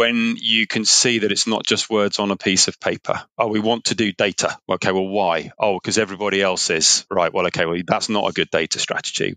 when you can see that it's not just words on a piece of paper. Oh, we want to do data. Okay, well, why? Oh, because everybody else is. Right, well, okay, well, that's not a good data strategy.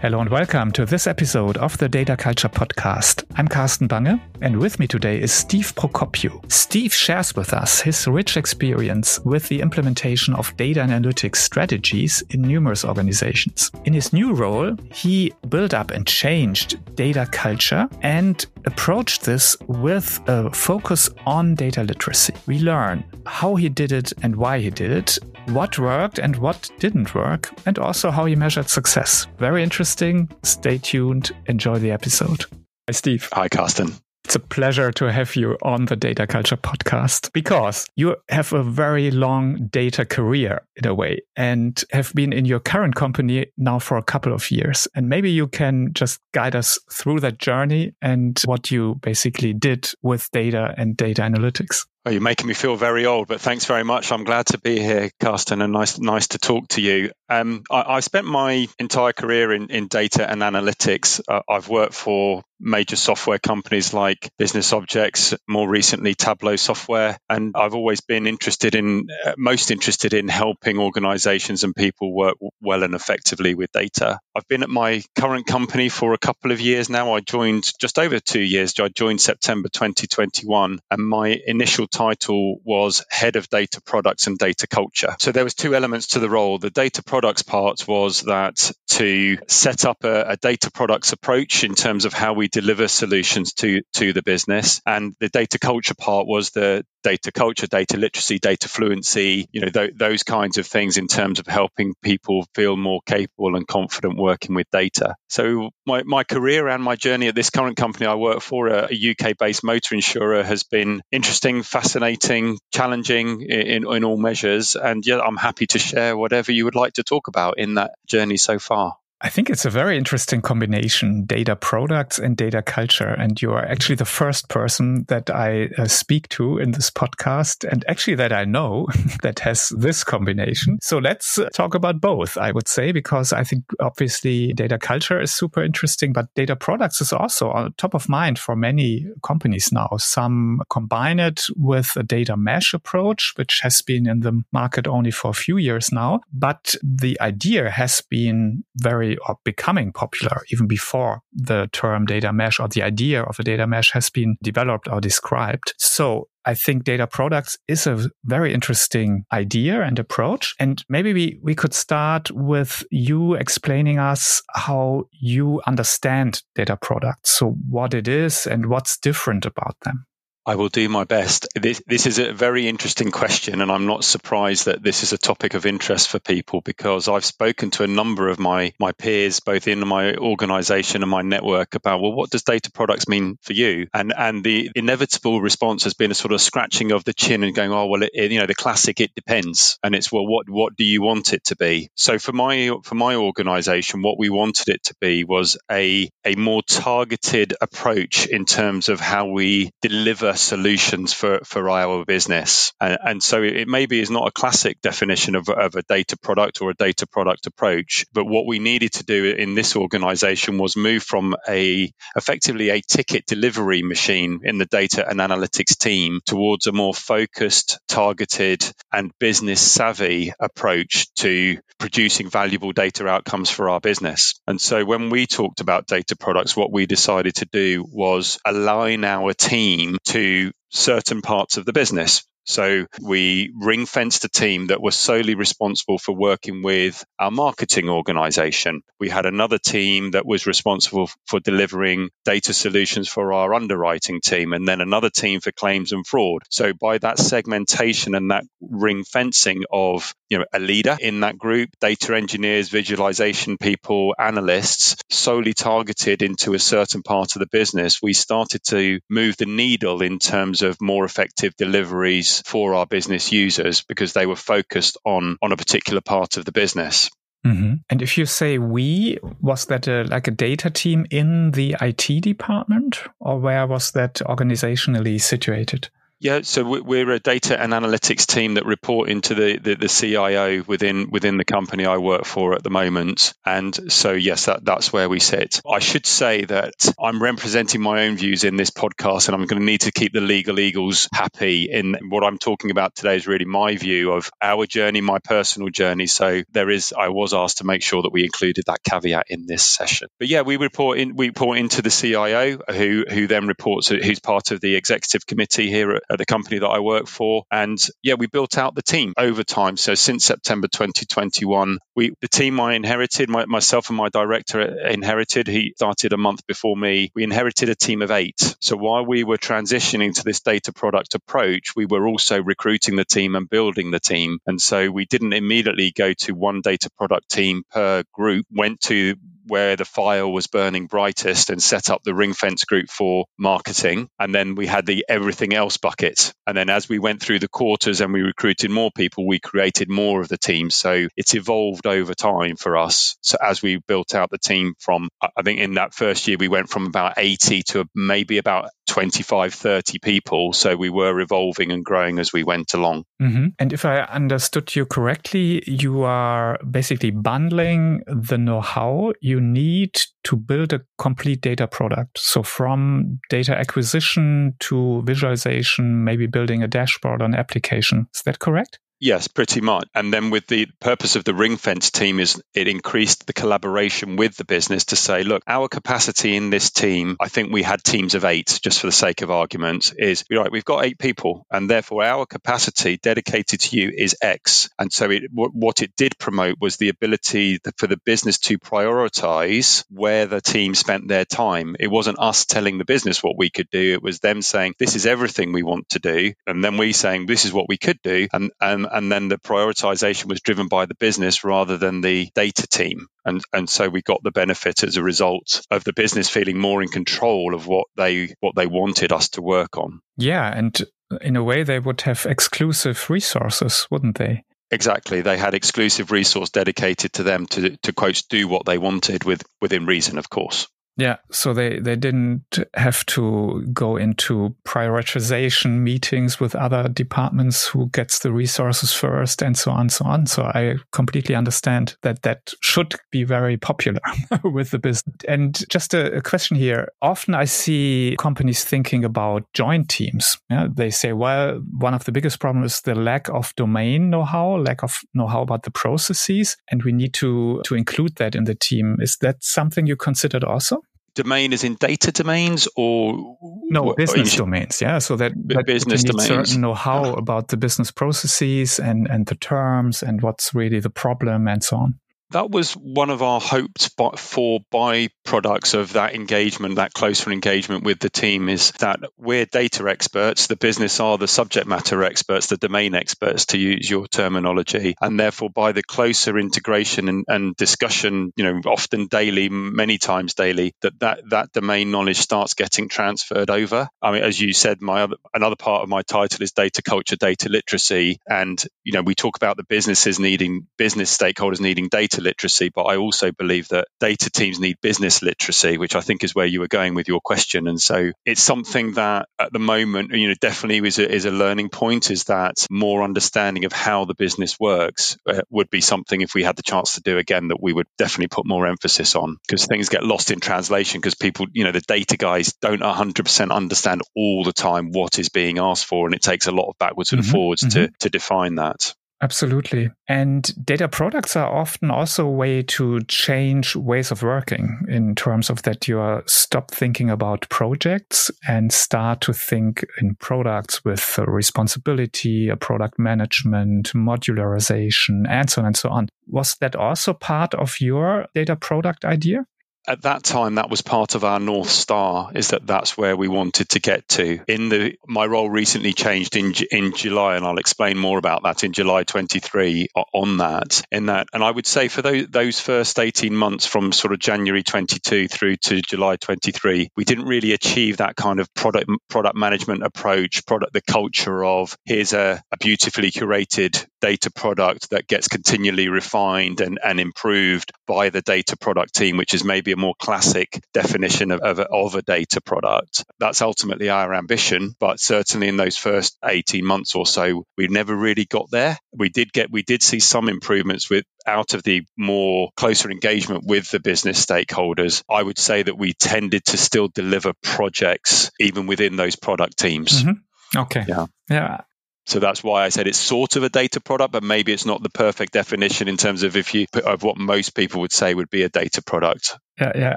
Hello and welcome to this episode of the Data Culture Podcast. I'm Carsten Bange, and with me today is Steve Prokopiou. Steve shares with us his rich experience with the implementation of data analytics strategies in numerous organizations. In his new role, he built up and changed data culture and approached this with a focus on data literacy. We learn how he did it and why he did it, what worked and what didn't work, and also how he measured success. Very interesting. Stay tuned. Enjoy the episode. Hi, Steve. Hi, Carsten. It's a pleasure to have you on the Data Culture podcast because you have a very long data career in a way and have been in your current company now for a couple of years. And maybe you can just guide us through that journey and what you basically did with data and data analytics. Well, you're making me feel very old, but thanks very much. I'm glad to be here, Carsten, and nice, nice to talk to you. Um, I, spent my entire career in, in data and analytics. Uh, I've worked for major software companies like Business Objects, more recently Tableau Software, and I've always been interested in, uh, most interested in helping organizations and people work well and effectively with data. I've been at my current company for a couple of years now. I joined just over two years. I joined September 2021, and my initial title was Head of Data Products and Data Culture. So there was two elements to the role. The data products part was that to set up a, a data products approach in terms of how we deliver solutions to to the business, and the data culture part was the data culture, data literacy, data fluency, you know, th- those kinds of things in terms of helping people feel more capable and confident working with data. So my, my career and my journey at this current company I work for, a, a UK based motor insurer, has been interesting, fascinating, challenging in, in all measures. And yeah, I'm happy to share whatever you would like to talk about in that journey so far. I think it's a very interesting combination, data products and data culture. And you are actually the first person that I uh, speak to in this podcast, and actually that I know that has this combination. So let's uh, talk about both, I would say, because I think obviously data culture is super interesting, but data products is also on top of mind for many companies now. Some combine it with a data mesh approach, which has been in the market only for a few years now. But the idea has been very or becoming popular even before the term data mesh or the idea of a data mesh has been developed or described. So I think data products is a very interesting idea and approach. And maybe we, we could start with you explaining us how you understand data products. So what it is and what's different about them. I will do my best. This, this, is a very interesting question, and I'm not surprised that this is a topic of interest for people because I've spoken to a number of my, my peers, both in my organization and my network, about, well, what does data products mean for you? And, and the inevitable response has been a sort of scratching of the chin and going, oh, well, it, you know, the classic, it depends. And it's, well, what, what do you want it to be? So for my, for my organization, what we wanted it to be was a, a more targeted approach in terms of how we deliver solutions for, for our business. And, and so it maybe is not a classic definition of, of a data product or a data product approach, but what we needed to do in this organization was move from a effectively a ticket delivery machine in the data and analytics team towards a more focused, targeted, and business savvy approach to producing valuable data outcomes for our business. And so when we talked about data products, what we decided to do was align our team to to certain parts of the business. So we ring fenced a team that was solely responsible for working with our marketing organization. We had another team that was responsible for delivering data solutions for our underwriting team, and then another team for claims and fraud. So by that segmentation and that ring fencing of you know a leader in that group, data engineers, visualization people, analysts, solely targeted into a certain part of the business, we started to move the needle in terms of more effective deliveries for our business users because they were focused on on a particular part of the business. Mm-hmm. And if you say we, was that a, like a data team in the IT department, or where was that organizationally situated? Yeah, so we're a data and analytics team that report into the, the, the, CIO within within the company I work for at the moment. And so, yes, that, that's where we sit. I should say that I'm representing my own views in this podcast, and I'm going to need to keep the legal eagles happy. In what I'm talking about today is really my view of our journey, my personal journey. So there is, I was asked to make sure that we included that caveat in this session. But yeah, we report in, we report into the CIO, who who then reports, who's part of the executive committee here at at the company that I work for. And yeah, we built out the team over time. So since September 2021, we the team I inherited, my, myself and my director inherited. He started a month before me. We inherited a team of eight. So while we were transitioning to this data product approach, we were also recruiting the team and building the team. And so we didn't immediately go to one data product team per group. Went to where the file was burning brightest and set up the ring fence group for marketing. And then we had the everything else bucket. And then as we went through the quarters and we recruited more people, we created more of the team. So it's evolved over time for us. So as we built out the team from, I think in that first year, we went from about 80 to maybe about 25, 30 people. So we were evolving and growing as we went along. Mm-hmm. And if I understood you correctly, you are basically bundling the know how you need to build a complete data product. So from data acquisition to visualization, maybe building a dashboard on application. Is that correct? Yes, pretty much. And then with the purpose of the ring fence team is it increased the collaboration with the business to say, look, our capacity in this team, I think we had teams of eight, just for the sake of argument, is right, we've got eight people, and therefore our capacity dedicated to you is X. And so it, what it did promote was the ability for the business to prioritize where the team spent their time. It wasn't us telling the business what we could do, it was them saying, this is everything we want to do. And then we saying, this is what we could do. And, and and then the prioritization was driven by the business rather than the data team. And, and so we got the benefit as a result of the business feeling more in control of what they what they wanted us to work on. Yeah, and in a way they would have exclusive resources, wouldn't they? Exactly. They had exclusive resource dedicated to them to, to quote, do what they wanted with within reason, of course. Yeah, so they, they didn't have to go into prioritization meetings with other departments who gets the resources first and so on, and so on. So I completely understand that that should be very popular with the business. And just a, a, question here. Often I see companies thinking about joint teams. Yeah, they say, well, one of the biggest problems is the lack of domain know-how, lack of know-how about the processes, and we need to to include that in the team. Is that something you considered also? Domain is in data domains or no business domains yeah. So that, that business domains. certain know-how about the business processes and and the terms and what's really the problem and so on that was one of our hopes for byproducts of that engagement, that closer engagement with the team, is that we're data experts. The business are the subject matter experts, the domain experts, to use your terminology. And therefore, by the closer integration and, and discussion, you know, often daily, many times daily, that, that that domain knowledge starts getting transferred over. I mean, as you said, my other, another part of my title is data culture, data literacy. And, you know, we talk about the businesses needing, business stakeholders needing data literacy, but I also believe that data teams need business literacy, which I think is where you were going with your question. And so it's something that at the moment, you know, definitely is a, is a learning point is that more understanding of how the business works uh, would be something if we had the chance to do again that we would definitely put more emphasis on because things get lost in translation because people, you know, the data guys don't 100% understand all the time what is being asked for. And it takes a lot of backwards and mm-hmm, forwards mm-hmm. to, to define that. Absolutely. And data products are often also a way to change ways of working in terms of that you are stop thinking about projects and start to think in products with responsibility, a product management, modularization, and so on and so on. Was that also part of your data product idea? At that time that was part of our north star is that that's where we wanted to get to. In the my role recently changed in in July and I'll explain more about that in July 23 on that in that and I would say for those those first 18 months from sort of January 22 through to July 23 we didn't really achieve that kind of product product management approach product the culture of here's a, a beautifully curated data product that gets continually refined and, and improved by the data product team, which is maybe a more classic definition of, of, a, of a data product. That's ultimately our ambition, but certainly in those first 18 months or so, we never really got there. We did get, we did see some improvements with out of the more closer engagement with the business stakeholders, I would say that we tended to still deliver projects even within those product teams. Mm-hmm. Okay. Yeah. Yeah. So that's why I said it's sort of a data product, but maybe it's not the perfect definition in terms of if you of what most people would say would be a data product. Yeah, yeah,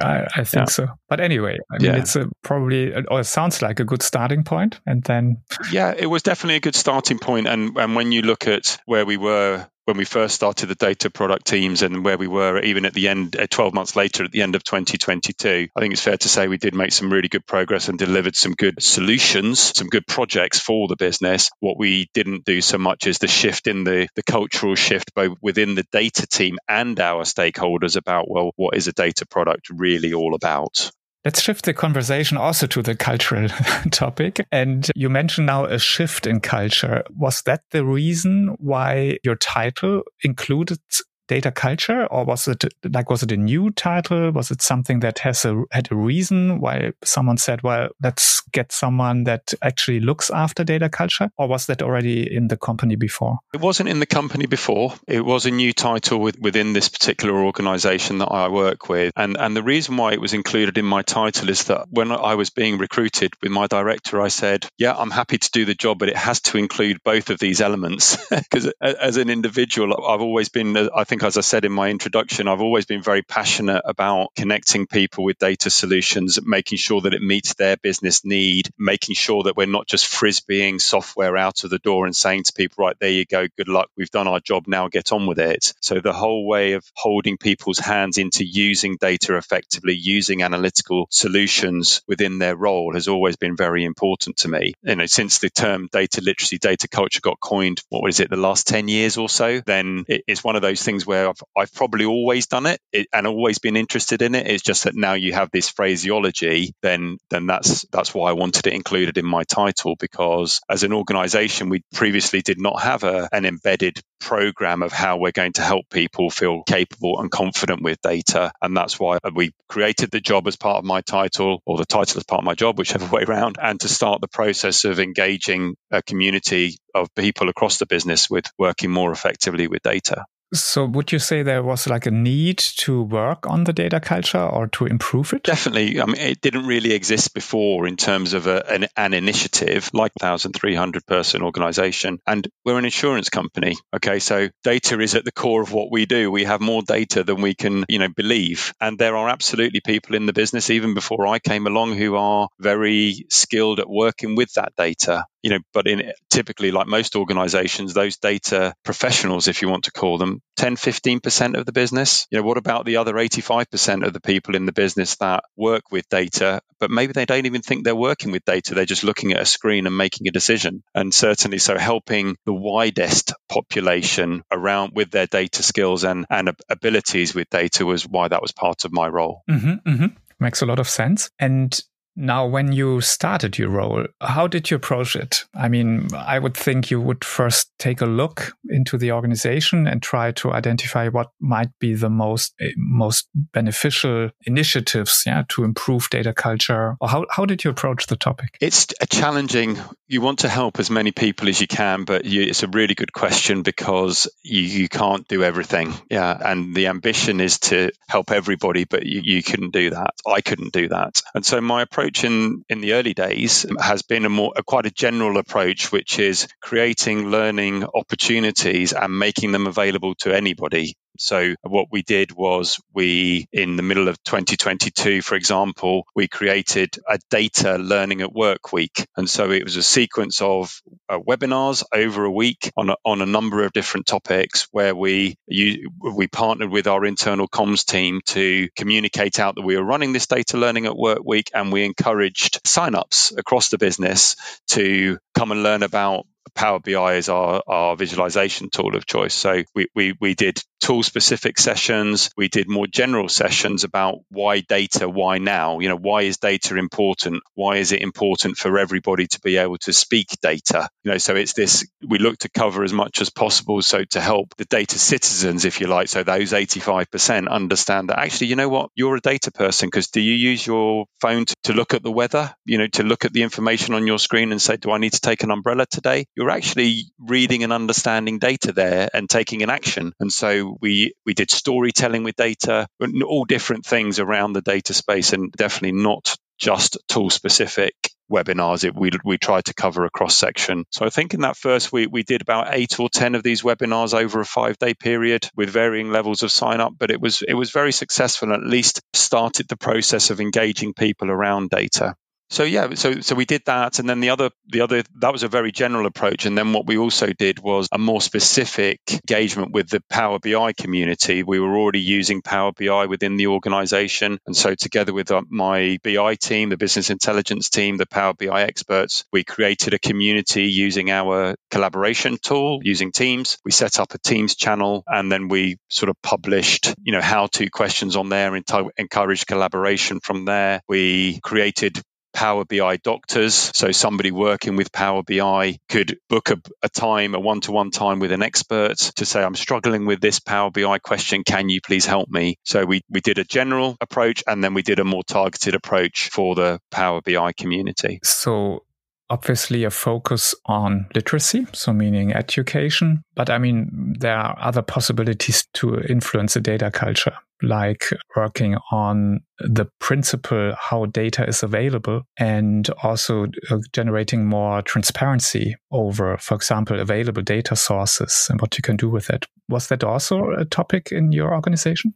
I, I think yeah. so. But anyway, I mean, yeah. it's a, probably or it sounds like a good starting point, and then yeah, it was definitely a good starting point. And and when you look at where we were when we first started the data product teams and where we were even at the end, uh, 12 months later at the end of 2022, I think it's fair to say we did make some really good progress and delivered some good solutions, some good projects for the business. What we didn't do so much is the shift in the, the cultural shift both within the data team and our stakeholders about, well, what is a data product really all about? Let's shift the conversation also to the cultural topic. And you mentioned now a shift in culture. Was that the reason why your title included data culture or was it like was it a new title? Was it something that has a had a reason? Why someone said well let's get someone that actually looks after data culture or was that already in the company before? It wasn't in the company before. It was a new title with, within this particular organization that I work with. And and the reason why it was included in my title is that when I was being recruited with my director I said yeah I'm happy to do the job but it has to include both of these elements. Because as an individual I've always been I think think, as I said in my introduction, I've always been very passionate about connecting people with data solutions, making sure that it meets their business need, making sure that we're not just frisbeeing software out of the door and saying to people, right, there you go, good luck, we've done our job, now get on with it. So the whole way of holding people's hands into using data effectively, using analytical solutions within their role has always been very important to me. You know, since the term data literacy, data culture got coined, what was it, the last 10 years or so, then it's one of those things things where I've, I've probably always done it, and always been interested in it. It's just that now you have this phraseology, then then that's that's why I wanted it included in my title because as an organization, we previously did not have a, an embedded program of how we're going to help people feel capable and confident with data. And that's why we created the job as part of my title or the title as part of my job, whichever way around, and to start the process of engaging a community of people across the business with working more effectively with data. So, would you say there was like a need to work on the data culture or to improve it? Definitely. I mean, it didn't really exist before in terms of a, an, an, initiative like 1,300 person organization. And we're an insurance company. Okay. So, data is at the core of what we do. We have more data than we can, you know, believe. And there are absolutely people in the business, even before I came along, who are very skilled at working with that data you know, but in typically like most organizations, those data professionals, if you want to call them, 10, 15% of the business. You know, what about the other 85% of the people in the business that work with data, but maybe they don't even think they're working with data. They're just looking at a screen and making a decision. And certainly so helping the widest population around with their data skills and, and abilities with data was why that was part of my role. Mm-hmm, mm-hmm. Makes a lot of sense. And now, when you started your role, how did you approach it? I mean, I would think you would first take a look into the organization and try to identify what might be the most eh, most beneficial initiatives, yeah, to improve data culture. Or how how did you approach the topic? It's a challenging. You want to help as many people as you can, but you, it's a really good question because you, you can't do everything. Yeah, and the ambition is to help everybody, but you, you couldn't do that. I couldn't do that, and so my approach approach in, in the early days has been a more a quite a general approach, which is creating learning opportunities and making them available to anybody. So what we did was we, in the middle of 2022, for example, we created a data learning at work week. And so it was a sequence of uh, webinars over a week on a, on a number of different topics where we, you, we partnered with our internal comms team to communicate out that we were running this data learning at work week and we encouraged signups across the business to come and learn about Power BI is our, our visualization tool of choice. So we, we, we did tool specific sessions. We did more general sessions about why data, why now? You know, why is data important? Why is it important for everybody to be able to speak data? You know, so it's this, we look to cover as much as possible. So to help the data citizens, if you like, so those 85% understand that actually, you know what, you're a data person because do you use your phone to, to look at the weather, you know, to look at the information on your screen and say, do I need to take an umbrella today? You're actually reading and understanding data there and taking an action. And so we, we did storytelling with data, all different things around the data space and definitely not just tool specific webinars. It, we, we tried to cover a cross section. So i think in that first week we did about eight or ten of these webinars over a five day period with varying levels of sign up but it was it was very successful and at least started the process of engaging people around data so yeah, so so we did that, and then the other the other that was a very general approach, and then what we also did was a more specific engagement with the Power BI community. We were already using Power BI within the organization, and so together with uh, my BI team, the business intelligence team, the Power BI experts, we created a community using our collaboration tool using Teams. We set up a Teams channel, and then we sort of published you know how to questions on there and encouraged collaboration from there. We created Power BI doctors. So somebody working with Power BI could book a, a time, a one to one time with an expert to say, I'm struggling with this Power BI question. Can you please help me? So we, we did a general approach and then we did a more targeted approach for the Power BI community. So obviously a focus on literacy, so meaning education. But I mean, there are other possibilities to influence the data culture like working on the principle how data is available and also uh, generating more transparency over, for example, available data sources and what you can do with it. Was that also a topic in your organization?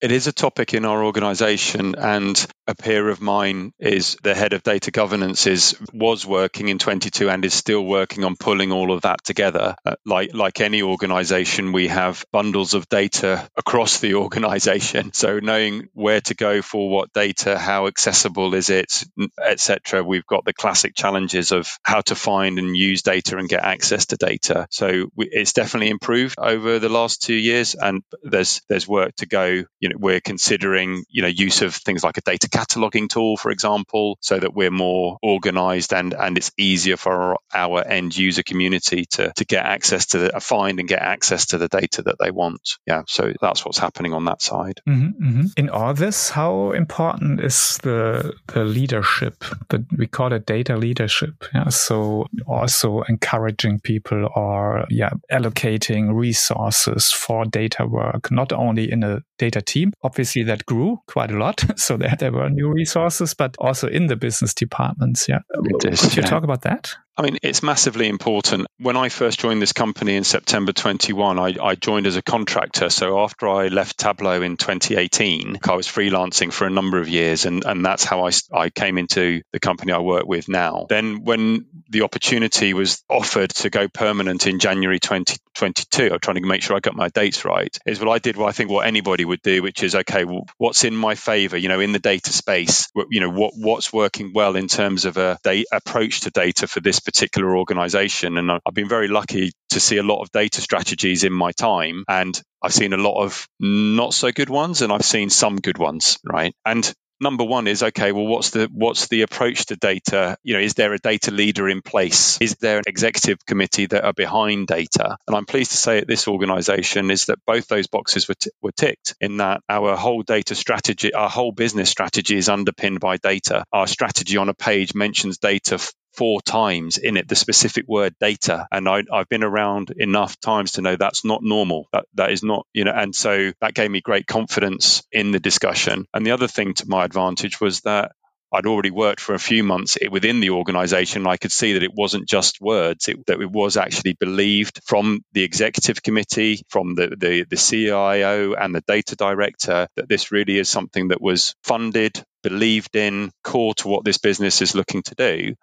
It is a topic in our organization, and a peer of mine is the head of data governance is was working in 22 and is still working on pulling all of that together. Uh, like like any organization we have bundles of data across the organization. So knowing where to go for what data how accessible is it etc we've got the classic challenges of how to find and use data and get access to data. So it's definitely improved over the last 2 years and there's there's work to go you know we're considering you know use of things like a data cataloging tool for example so that we're more organized and and it's easier for our, end user community to to get access to the, find and get access to the data that they want yeah so that's what's happening on that side mm-hmm, mm-hmm. in all this how important is the the leadership that we call it data leadership yeah so also encouraging people or yeah allocating resources for data work not only in a data team. Obviously, that grew quite a lot. So there, there were new resources, but also in the business departments. Yeah. Could you yeah. talk about that? I mean, it's massively important. When I first joined this company in September 21, I, I, joined as a contractor. So after I left Tableau in 2018, I was freelancing for a number of years, and, and that's how I, I came into the company I work with now. Then, when the opportunity was offered to go permanent in January 2022, I'm trying to make sure I got my dates right, is what I did what I think what anybody would do, which is, okay, well, what's in my favor, you know, in the data space, you know, what, what's working well in terms of a data approach to data for this particular organization. And I've been very lucky to see a lot of data strategies in my time. And I've seen a lot of not so good ones and I've seen some good ones, right? And number one is okay well what's the what's the approach to data you know is there a data leader in place is there an executive committee that are behind data and i'm pleased to say at this organization is that both those boxes were, t- were ticked in that our whole data strategy our whole business strategy is underpinned by data our strategy on a page mentions data four times in it the specific word data and I, have been around enough times to know that's not normal that that is not you know and so that gave me great confidence in the discussion and the other thing to my advantage was that I'd already worked for a few months within the organization. I could see that it wasn't just words, it, that it was actually believed from the executive committee, from the, the, the CIO and the data director that this really is something that was funded believed in, core to what this business is looking to do.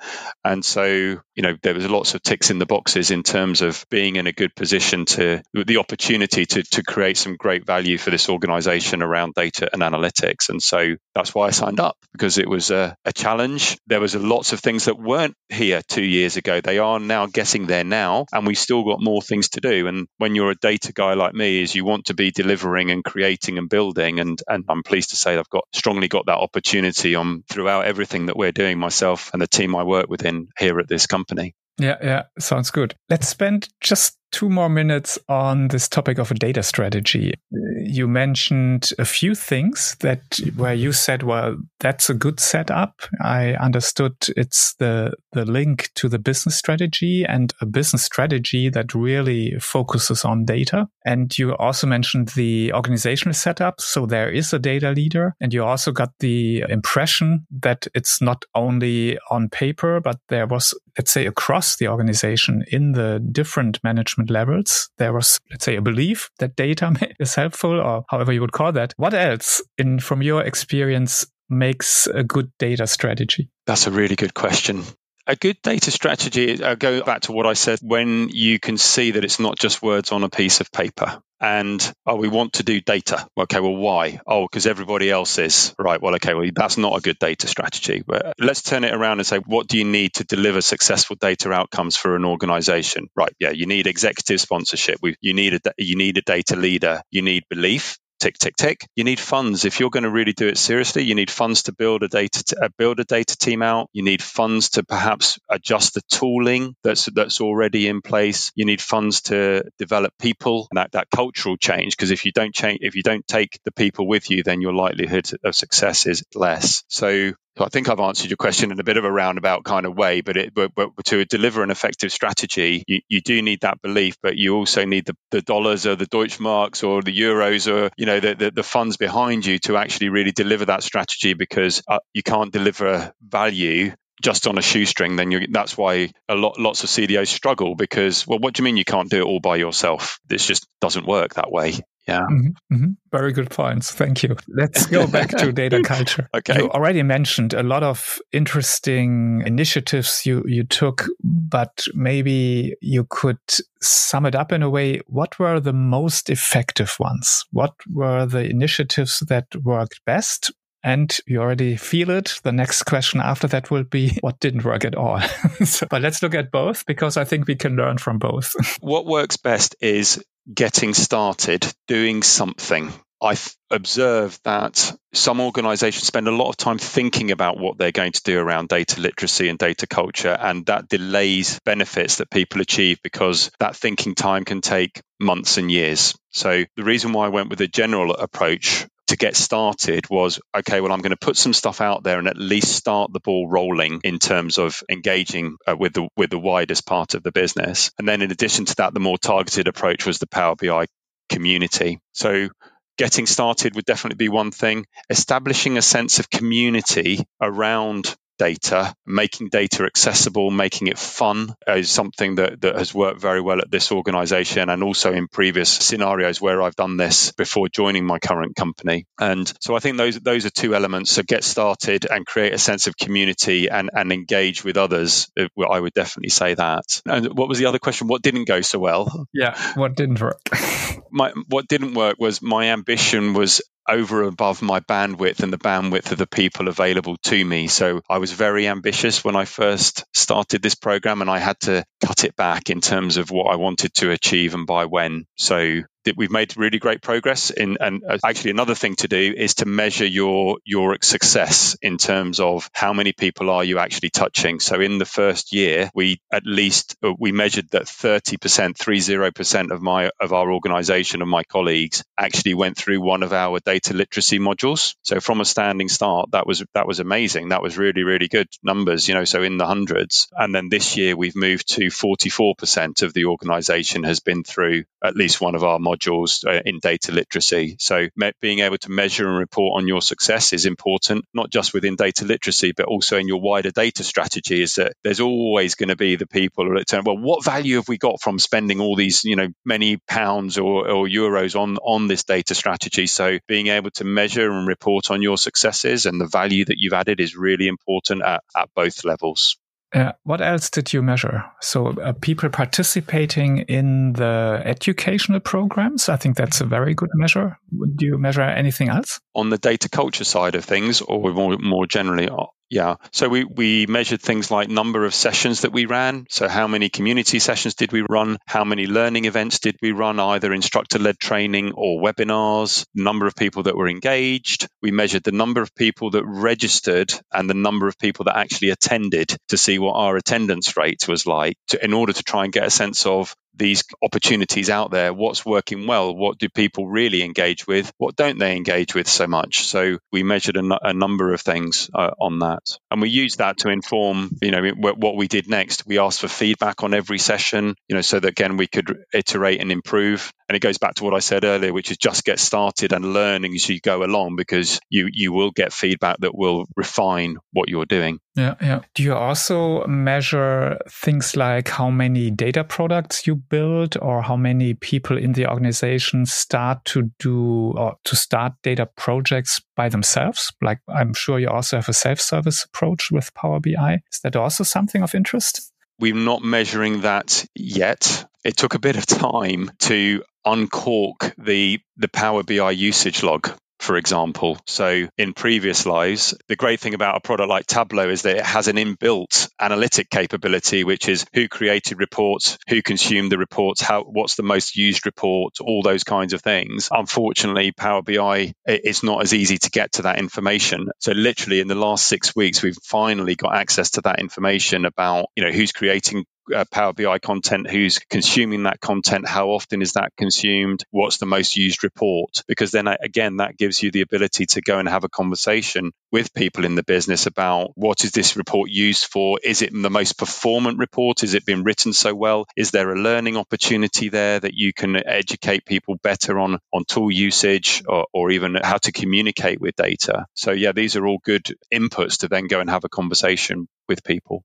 And so, you know, there was lots of ticks in the boxes in terms of being in a good position to the opportunity to, to create some great value for this organization around data and analytics. And so that's why I signed up because it was a, a challenge. There was lots of things that weren't here two years ago. They are now getting there now, and we still got more things to do. And when you're a data guy like me, is you want to be delivering and creating and building. And and I'm pleased to say I've got strongly got that opportunity on throughout everything that we're doing myself and the team I work within here at this company. Yeah, yeah, sounds good. Let's spend just two more minutes on this topic of a data strategy. Uh, you mentioned a few things that where you said, well, that's a good setup. I understood it's the, the link to the business strategy and a business strategy that really focuses on data. And you also mentioned the organizational setup. So there is a data leader and you also got the impression that it's not only on paper, but there was, let's say, across the organization in the different management levels. There was, let's say, a belief that data is helpful or however you would call that. What else in, from your experience makes a good data strategy? That's a really good question. A good data strategy, I go back to what I said, when you can see that it's not just words on a piece of paper. And oh, we want to do data. Okay, well, why? Oh, because everybody else is. Right, well, okay, well, that's not a good data strategy. But let's turn it around and say, what do you need to deliver successful data outcomes for an organization? Right, yeah, you need executive sponsorship. You need a, you need a data leader. You need belief tick tick tick. You need funds. If you're going to really do it seriously you need funds to build a data t- uh, build a data team out. You need funds to perhaps adjust the tooling that's that's already in place. You need funds to develop people and that that cultural change because if you don't change if you don't take the people with you then your likelihood of success is less. So so I think I've answered your question in a bit of a roundabout kind of way, but, it, but, but to deliver an effective strategy, you, you, do need that belief, but you also need the, the dollars or the Deutschmarks or the euros or you know the, the, the funds behind you to actually really deliver that strategy because uh, you can't deliver value just on a shoestring, then that's why a lot lots of CDOs struggle because well, what do you mean you can't do it all by yourself? This just doesn't work that way. Yeah. Mm-hmm, mm-hmm. Very good points. Thank you. Let's go back to data culture. Okay. You already mentioned a lot of interesting initiatives you, you took, but maybe you could sum it up in a way. What were the most effective ones? What were the initiatives that worked best? And you already feel it. The next question after that will be what didn't work at all. so, but let's look at both because I think we can learn from both. what works best is getting started, doing something. I've observed that some organizations spend a lot of time thinking about what they're going to do around data literacy and data culture, and that delays benefits that people achieve because that thinking time can take months and years. So, the reason why I went with a general approach to get started was okay well i'm going to put some stuff out there and at least start the ball rolling in terms of engaging uh, with the with the widest part of the business. And then in addition to that the more targeted approach was the power bi community. So getting started would definitely be one thing. Establishing a sense of community around data, making data accessible, making it fun is something that, that has worked very well at this organization and also in previous scenarios where I've done this before joining my current company. And so I think those those are two elements. So get started and create a sense of community and, and engage with others. Uh, I would definitely say that. And what was the other question? What didn't go so well? Yeah, what didn't work? my what didn't work was my ambition was over above my bandwidth and the bandwidth of the people available to me. So I was very ambitious when I first started this program and I had to cut it back in terms of what I wanted to achieve and by when. So that we've made really great progress in and uh, actually another thing to do is to measure your your success in terms of how many people are you actually touching. So in the first year we at least uh, we measured that 30% 30% of my of our organization and my colleagues actually went through one of our data literacy modules. So from a standing start that was that was amazing. That was really really good numbers you know so in the hundreds. And then this year we've moved to 44% of the organization has been through at least one of our modules modules uh, in data literacy. So me- being able to measure and report on your success is important, not just within data literacy, but also in your wider data strategy. Is that there's always going to be the people that turn, well, what value have we got from spending all these, you know, many pounds or, or euros on on this data strategy? So being able to measure and report on your successes and the value that you've added is really important at, at both levels. Uh, what else did you measure? So, uh, people participating in the educational programs, I think that's a very good measure. Do you measure anything else? On the data culture side of things, or more, more generally yeah. So we, we measured things like number of sessions that we ran. So how many community sessions did we run? How many learning events did we run, either instructor led training or webinars? Number of people that were engaged. We measured the number of people that registered and the number of people that actually attended to see what our attendance rate was like to, in order to try and get a sense of these opportunities out there what's working well what do people really engage with what don't they engage with so much? So we measured a, a number of things uh, on that. And we used that to inform you know what we did next. We asked for feedback on every session you know so that again we could iterate and improve and it goes back to what I said earlier, which is just get started and learning as you go along because you you will get feedback that will refine what you're doing. Yeah, yeah. Do you also measure things like how many data products you build or how many people in the organization start to do or to start data projects by themselves? Like I'm sure you also have a self-service approach with Power BI. Is that also something of interest? We're not measuring that yet. It took a bit of time to uncork the the Power BI usage log for example. So in previous lives, the great thing about a product like Tableau is that it has an inbuilt analytic capability, which is who created reports, who consumed the reports, how, what's the most used report, all those kinds of things. Unfortunately, Power BI, it's not as easy to get to that information. So literally in the last six weeks, we've finally got access to that information about, you know, who's creating uh, Power BI content, who's consuming that content, how often is that consumed, what's the most used report? Because then uh, again, that gives you the ability to go and have a conversation with people in the business about what is this report used for? Is it the most performant report? Is it been written so well? Is there a learning opportunity there that you can educate people better on, on tool usage or, or even how to communicate with data? So yeah, these are all good inputs to then go and have a conversation with people.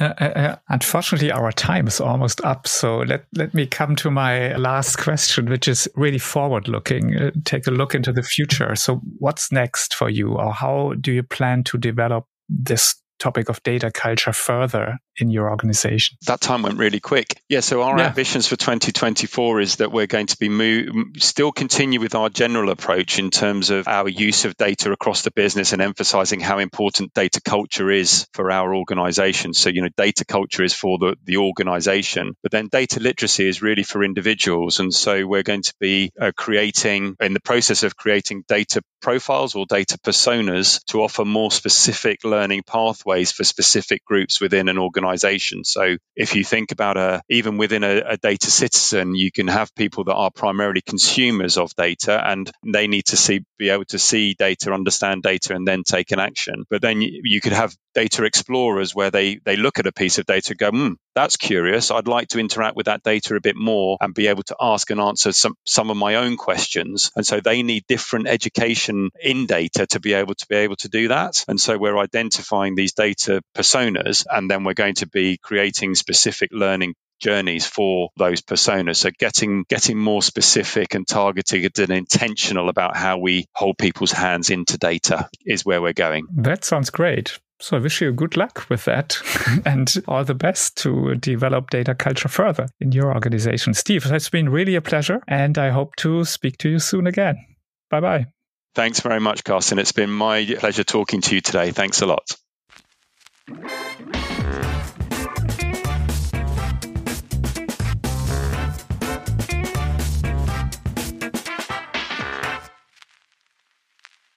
Uh, uh, uh, unfortunately, our time is almost up. So let, let me come to my last question, which is really forward looking. Uh, take a look into the future. So, what's next for you, or how do you plan to develop this topic of data culture further in your organization? That time went really quick. Yeah. So our yeah. ambitions for 2024 is that we're going to be move, still continue with our general approach in terms of our use of data across the business and emphasizing how important data culture is for our organization. So, you know, data culture is for the, the organization, but then data literacy is really for individuals. And so we're going to be uh, creating, in the process of creating data profiles or data personas to offer more specific learning pathways for specific groups within an organization organization. So if you think about a, even within a, a data citizen, you can have people that are primarily consumers of data and they need to see, be able to see data, understand data, and then take an action. But then you, you could have data explorers where they, they look at a piece of data and go, hmm, that's curious. I'd like to interact with that data a bit more and be able to ask and answer some, some of my own questions. And so they need different education in data to be able to be able to do that. And so we're identifying these data personas and then we're going to be creating specific learning journeys for those personas. So getting getting more specific and targeted and intentional about how we hold people's hands into data is where we're going. That sounds great. So I wish you good luck with that and all the best to develop data culture further in your organization. Steve, it's been really a pleasure and I hope to speak to you soon again. Bye bye. Thanks very much, Carsten. It's been my pleasure talking to you today. Thanks a lot.